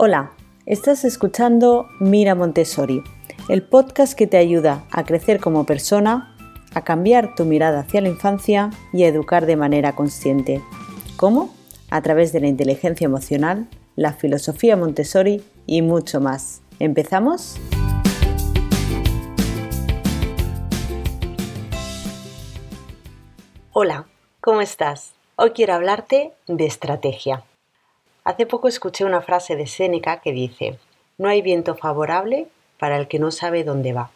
Hola, estás escuchando Mira Montessori, el podcast que te ayuda a crecer como persona, a cambiar tu mirada hacia la infancia y a educar de manera consciente. ¿Cómo? A través de la inteligencia emocional, la filosofía Montessori y mucho más. ¿Empezamos? Hola, ¿cómo estás? Hoy quiero hablarte de estrategia. Hace poco escuché una frase de Séneca que dice, no hay viento favorable para el que no sabe dónde va.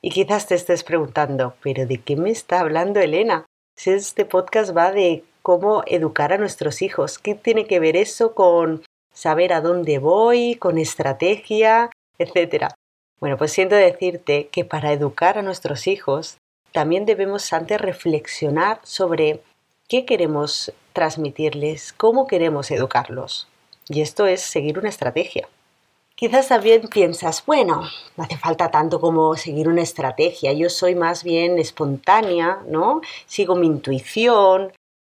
Y quizás te estés preguntando, pero ¿de qué me está hablando Elena? Si este podcast va de cómo educar a nuestros hijos, ¿qué tiene que ver eso con saber a dónde voy, con estrategia, etcétera? Bueno, pues siento decirte que para educar a nuestros hijos también debemos antes reflexionar sobre qué queremos transmitirles, cómo queremos educarlos. Y esto es seguir una estrategia. Quizás también piensas, bueno, no hace falta tanto como seguir una estrategia, yo soy más bien espontánea, ¿no? Sigo mi intuición,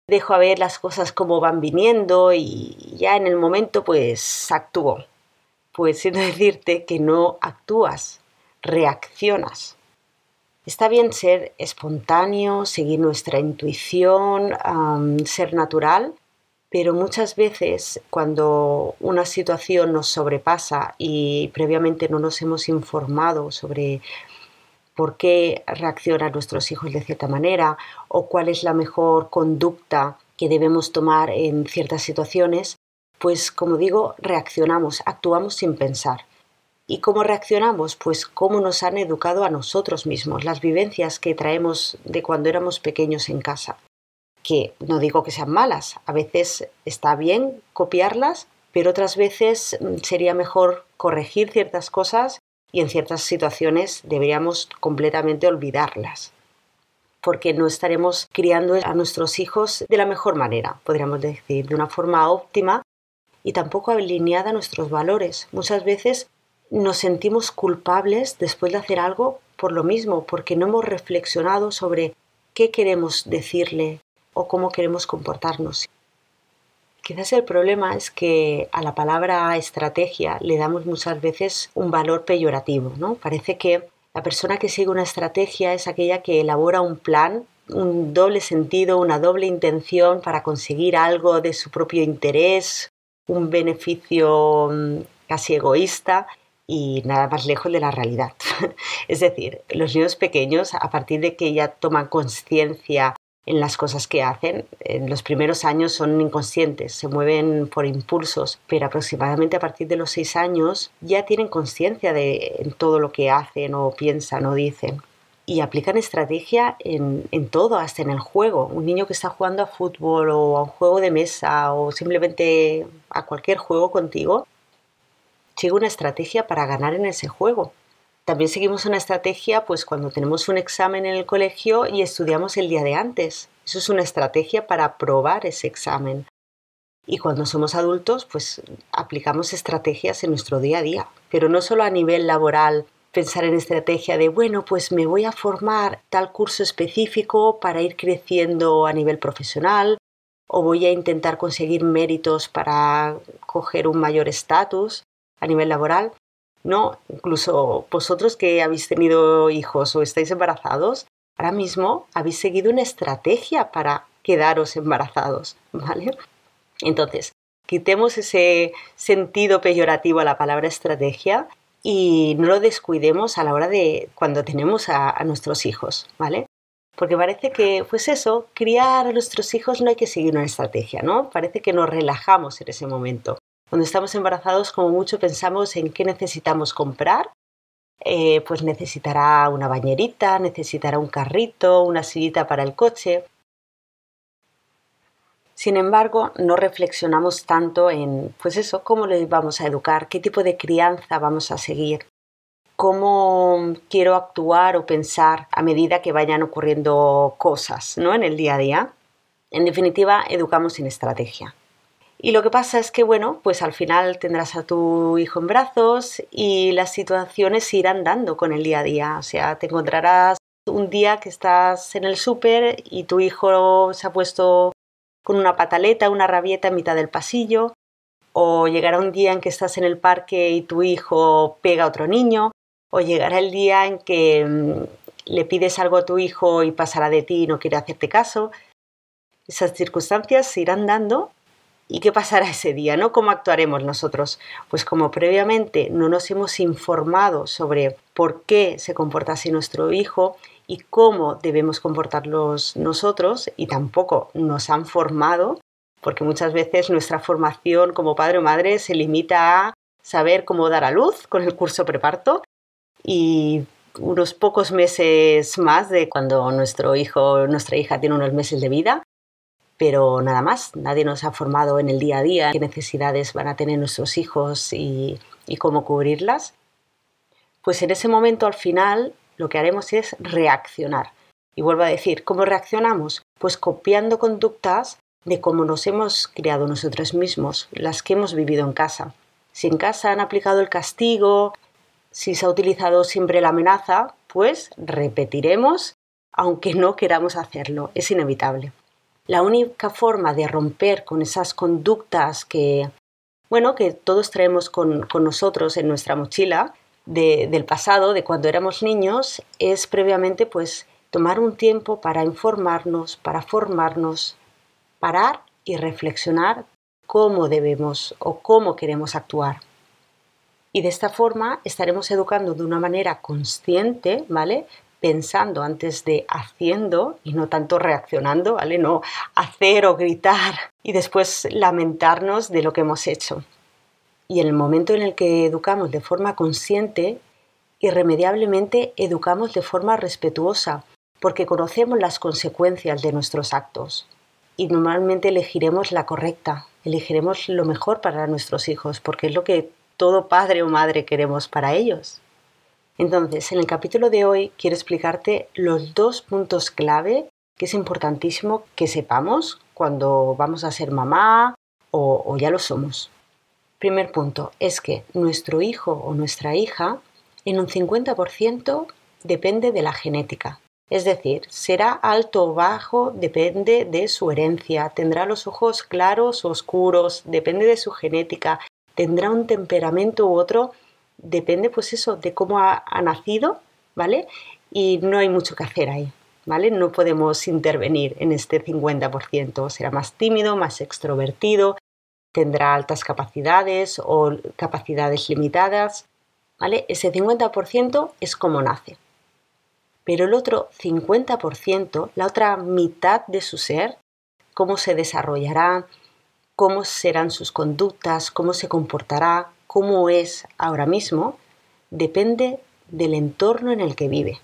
dejo a ver las cosas como van viniendo y ya en el momento pues actúo. Pues siento decirte que no actúas, reaccionas. Está bien ser espontáneo, seguir nuestra intuición, ser natural, pero muchas veces cuando una situación nos sobrepasa y previamente no nos hemos informado sobre por qué reaccionan nuestros hijos de cierta manera o cuál es la mejor conducta que debemos tomar en ciertas situaciones, pues como digo, reaccionamos, actuamos sin pensar. ¿Y cómo reaccionamos? Pues cómo nos han educado a nosotros mismos, las vivencias que traemos de cuando éramos pequeños en casa. Que no digo que sean malas, a veces está bien copiarlas, pero otras veces mm, sería mejor corregir ciertas cosas y en ciertas situaciones deberíamos completamente olvidarlas porque no estaremos criando a nuestros hijos de la mejor manera, podríamos decir, de una forma óptima y tampoco alineada a nuestros valores. Muchas veces nos sentimos culpables después de hacer algo por lo mismo, porque no hemos reflexionado sobre qué queremos decirle o cómo queremos comportarnos. Quizás el problema es que a la palabra estrategia le damos muchas veces un valor peyorativo, ¿no? Parece que la persona que sigue una estrategia es aquella que elabora un plan, un doble sentido, una doble intención para conseguir algo de su propio interés, un beneficio mm, casi egoísta y nada más lejos de la realidad. es decir, los niños pequeños, a partir de que ya toman conciencia en las cosas que hacen, en los primeros años son inconscientes, se mueven por impulsos, pero aproximadamente a partir de los seis años ya tienen conciencia de todo lo que hacen o piensan o dicen. Y aplican estrategia en, en todo, hasta en el juego. Un niño que está jugando a fútbol o a un juego de mesa o simplemente a cualquier juego contigo, sigue una estrategia para ganar en ese juego. También seguimos una estrategia pues cuando tenemos un examen en el colegio y estudiamos el día de antes. Eso es una estrategia para aprobar ese examen. Y cuando somos adultos, pues aplicamos estrategias en nuestro día a día, pero no solo a nivel laboral, pensar en estrategia de, bueno, pues me voy a formar tal curso específico para ir creciendo a nivel profesional, o voy a intentar conseguir méritos para coger un mayor estatus a nivel laboral. No, incluso vosotros que habéis tenido hijos o estáis embarazados, ahora mismo habéis seguido una estrategia para quedaros embarazados, ¿vale? Entonces, quitemos ese sentido peyorativo a la palabra estrategia y no lo descuidemos a la hora de cuando tenemos a, nuestros hijos, ¿vale? Porque parece que, pues eso, criar a nuestros hijos no hay que seguir una estrategia, ¿no? Parece que nos relajamos en ese momento. Cuando estamos embarazados, como mucho pensamos en qué necesitamos comprar. Eh, pues necesitará una bañerita, necesitará un carrito, una sillita para el coche. Sin embargo, no reflexionamos tanto en, pues eso, cómo le vamos a educar, qué tipo de crianza vamos a seguir, cómo quiero actuar o pensar a medida que vayan ocurriendo cosas, ¿no? En el día a día. En definitiva, educamos sin estrategia. Y lo que pasa es que, bueno, pues al final tendrás a tu hijo en brazos y las situaciones se irán dando con el día a día. O sea, te encontrarás un día que estás en el súper y tu hijo se ha puesto con una pataleta, una rabieta en mitad del pasillo o llegará un día en que estás en el parque y tu hijo pega a otro niño, o llegará el día en que mm, le pides algo a tu hijo y pasará de ti y no quiere hacerte caso. Esas circunstancias se irán dando ¿Y qué pasará ese día? ¿no? ¿Cómo actuaremos nosotros? Pues como previamente no nos hemos informado sobre por qué se comporta así nuestro hijo y cómo debemos comportarlos nosotros y tampoco nos han formado, porque muchas veces nuestra formación como padre o madre se limita a saber cómo dar a luz con el curso preparto y unos pocos meses más de cuando nuestro hijo o nuestra hija tiene unos meses de vida pero nada más, nadie nos ha formado en el día a día qué necesidades van a tener nuestros hijos y, cómo cubrirlas, pues en ese momento al final lo que haremos es reaccionar. Y vuelvo a decir, ¿cómo reaccionamos? Pues copiando conductas de cómo nos hemos criado nosotros mismos, las que hemos vivido en casa. Si en casa han aplicado el castigo, si se ha utilizado siempre la amenaza, pues repetiremos aunque no queramos hacerlo, es inevitable. La única forma de romper con esas conductas que, bueno, que todos traemos con, nosotros en nuestra mochila del pasado, de cuando éramos niños, es previamente pues tomar un tiempo para informarnos, para formarnos, parar y reflexionar cómo debemos o cómo queremos actuar. Y de esta forma estaremos educando de una manera consciente, ¿vale? Pensando antes de haciendo y no tanto reaccionando, ¿vale? No hacer o gritar y después lamentarnos de lo que hemos hecho. Y en el momento en el que educamos de forma consciente, irremediablemente educamos de forma respetuosa, porque conocemos las consecuencias de nuestros actos. Y normalmente elegiremos la correcta, elegiremos lo mejor para nuestros hijos, porque es lo que todo padre o madre queremos para ellos. Entonces, en el capítulo de hoy quiero explicarte los dos puntos clave que es importantísimo que sepamos cuando vamos a ser mamá o, ya lo somos. Primer punto es que nuestro hijo o nuestra hija en un 50% depende de la genética. Es decir, será alto o bajo, depende de su herencia, tendrá los ojos claros o oscuros, depende de su genética, tendrá un temperamento u otro depende pues eso de cómo ha, nacido, ¿vale? Y no hay mucho que hacer ahí, ¿vale? No podemos intervenir en este 50%. Será más tímido, más extrovertido, tendrá altas capacidades o capacidades limitadas, ¿vale? Ese 50% es como nace. Pero el otro 50%, la otra mitad de su ser, cómo se desarrollará, cómo serán sus conductas, cómo se comportará, cómo es ahora mismo depende del entorno en el que vive.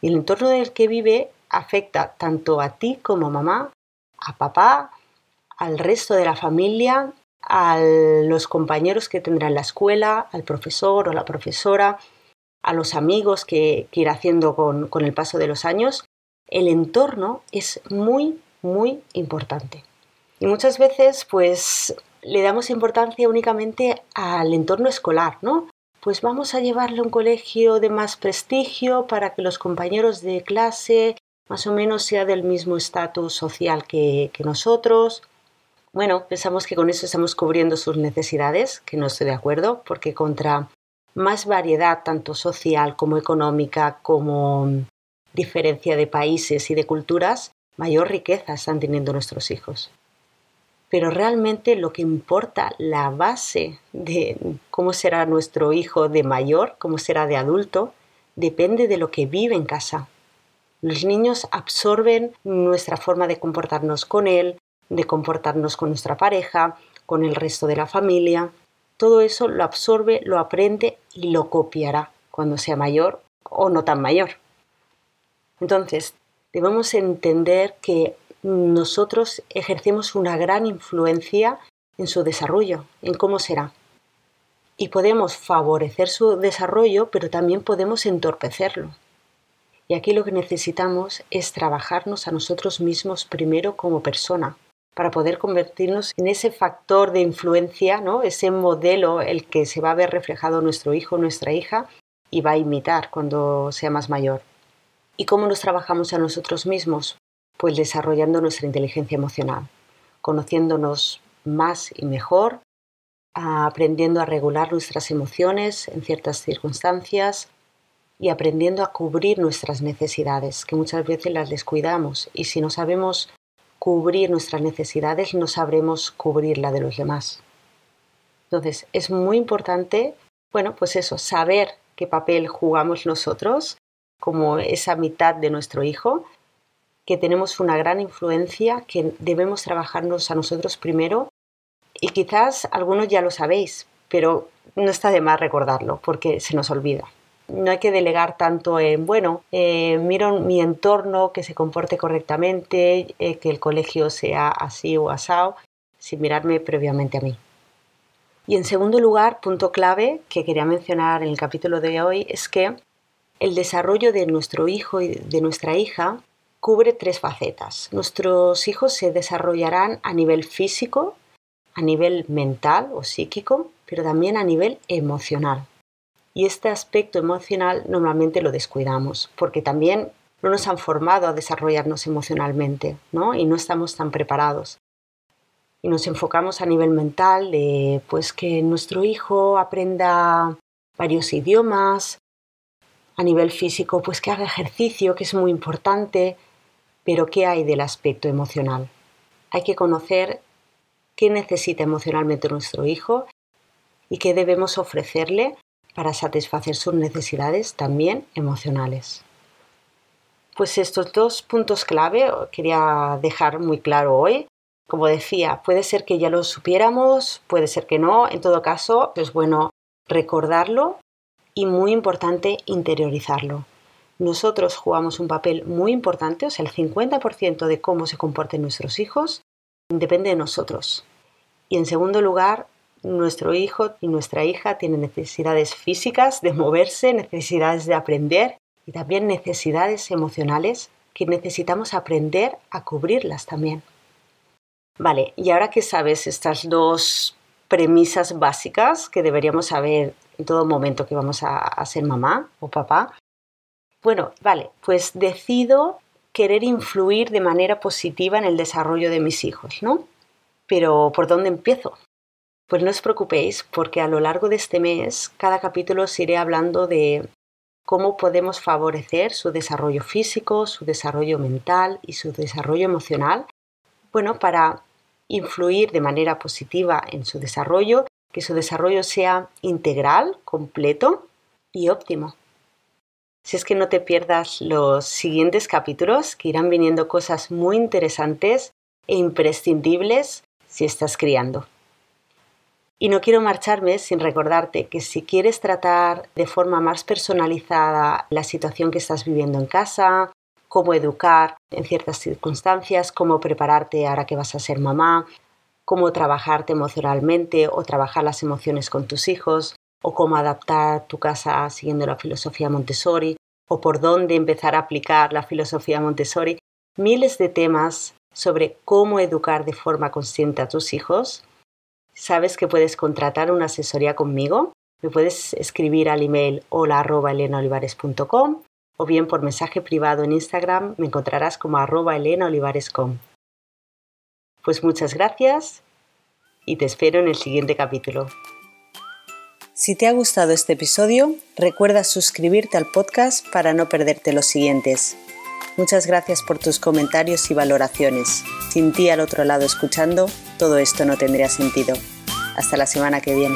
Y el entorno en el que vive afecta tanto a ti como mamá, a papá, al resto de la familia, a los compañeros que tendrá en la escuela, al profesor o la profesora, a los amigos que, que irá haciendo con el paso de los años. El entorno es muy, muy importante. Y muchas veces, pues le damos importancia únicamente al entorno escolar, ¿no? Pues vamos a llevarle a un colegio de más prestigio para que los compañeros de clase más o menos sea del mismo estatus social que, que nosotros. Bueno, pensamos que con eso estamos cubriendo sus necesidades, que no estoy de acuerdo, porque contra más variedad, tanto social como económica, como diferencia de países y de culturas, mayor riqueza están teniendo nuestros hijos pero realmente lo que importa, la base de cómo será nuestro hijo de mayor, cómo será de adulto, depende de lo que vive en casa. Los niños absorben nuestra forma de comportarnos con él, de comportarnos con nuestra pareja, con el resto de la familia. Todo eso lo absorbe, lo aprende y lo copiará cuando sea mayor o no tan mayor. Entonces, debemos entender que nosotros ejercemos una gran influencia en su desarrollo, en cómo será. Y podemos favorecer su desarrollo, pero también podemos entorpecerlo. Y aquí lo que necesitamos es trabajarnos a nosotros mismos primero como persona, para poder convertirnos en ese factor de influencia, ¿no? ese modelo el que se va a ver reflejado nuestro hijo nuestra hija y va a imitar cuando sea más mayor. ¿Y cómo nos trabajamos a nosotros mismos? Pues desarrollando nuestra inteligencia emocional, conociéndonos más y mejor, aprendiendo a regular nuestras emociones en ciertas circunstancias y aprendiendo a cubrir nuestras necesidades, que muchas veces las descuidamos y si no sabemos cubrir nuestras necesidades no sabremos cubrir la de los demás. Entonces, es muy importante, bueno, pues eso, saber qué papel jugamos nosotros como esa mitad de nuestro hijo, que tenemos una gran influencia, que debemos trabajarnos a nosotros primero y quizás algunos ya lo sabéis, pero no está de más recordarlo porque se nos olvida. No hay que delegar tanto en, bueno, eh, miro mi entorno, que se comporte correctamente, eh, que el colegio sea así o asado, sin mirarme previamente a mí. Y en segundo lugar, punto clave que quería mencionar en el capítulo de hoy es que el desarrollo de nuestro hijo y de nuestra hija cubre tres facetas. Nuestros hijos se desarrollarán a nivel físico, a nivel mental o psíquico, pero también a nivel emocional. Y este aspecto emocional normalmente lo descuidamos, porque también no nos han formado a desarrollarnos emocionalmente, ¿no? Y no estamos tan preparados. Y nos enfocamos a nivel mental de pues que nuestro hijo aprenda varios idiomas, a nivel físico pues que haga ejercicio, que es muy importante, pero ¿qué hay del aspecto emocional? Hay que conocer qué necesita emocionalmente nuestro hijo y qué debemos ofrecerle para satisfacer sus necesidades también emocionales. Pues estos dos puntos clave quería dejar muy claro hoy. Como decía, puede ser que ya lo supiéramos, puede ser que no. En todo caso, es bueno recordarlo y muy importante interiorizarlo. Nosotros jugamos un papel muy importante, o sea, el 50% de cómo se comporten nuestros hijos depende de nosotros. Y en segundo lugar, nuestro hijo y nuestra hija tienen necesidades físicas de moverse, necesidades de aprender y también necesidades emocionales que necesitamos aprender a cubrirlas también. Vale, y ahora que sabes estas dos premisas básicas que deberíamos saber en todo momento que vamos a, a ser mamá o papá, bueno, vale, pues decido querer influir de manera positiva en el desarrollo de mis hijos, ¿no? Pero ¿por dónde empiezo? Pues no os preocupéis porque a lo largo de este mes cada capítulo os iré hablando de cómo podemos favorecer su desarrollo físico, su desarrollo mental y su desarrollo emocional, bueno, para influir de manera positiva en su desarrollo, que su desarrollo sea integral, completo y óptimo. Si es que no te pierdas los siguientes capítulos, que irán viniendo cosas muy interesantes e imprescindibles si estás criando. Y no quiero marcharme sin recordarte que si quieres tratar de forma más personalizada la situación que estás viviendo en casa, cómo educar en ciertas circunstancias, cómo prepararte ahora que vas a ser mamá, cómo trabajarte emocionalmente o trabajar las emociones con tus hijos, o cómo adaptar tu casa siguiendo la filosofía Montessori, o por dónde empezar a aplicar la filosofía Montessori, miles de temas sobre cómo educar de forma consciente a tus hijos sabes que puedes contratar una asesoría conmigo. Me puedes escribir al email hola o bien por mensaje privado en Instagram me encontrarás como arroba elenaolivarescom. Pues muchas gracias y te espero en el siguiente capítulo. Si te ha gustado este episodio, recuerda suscribirte al podcast para no perderte los siguientes. Muchas gracias por tus comentarios y valoraciones. Sin ti al otro lado escuchando, todo esto no tendría sentido. Hasta la semana que viene.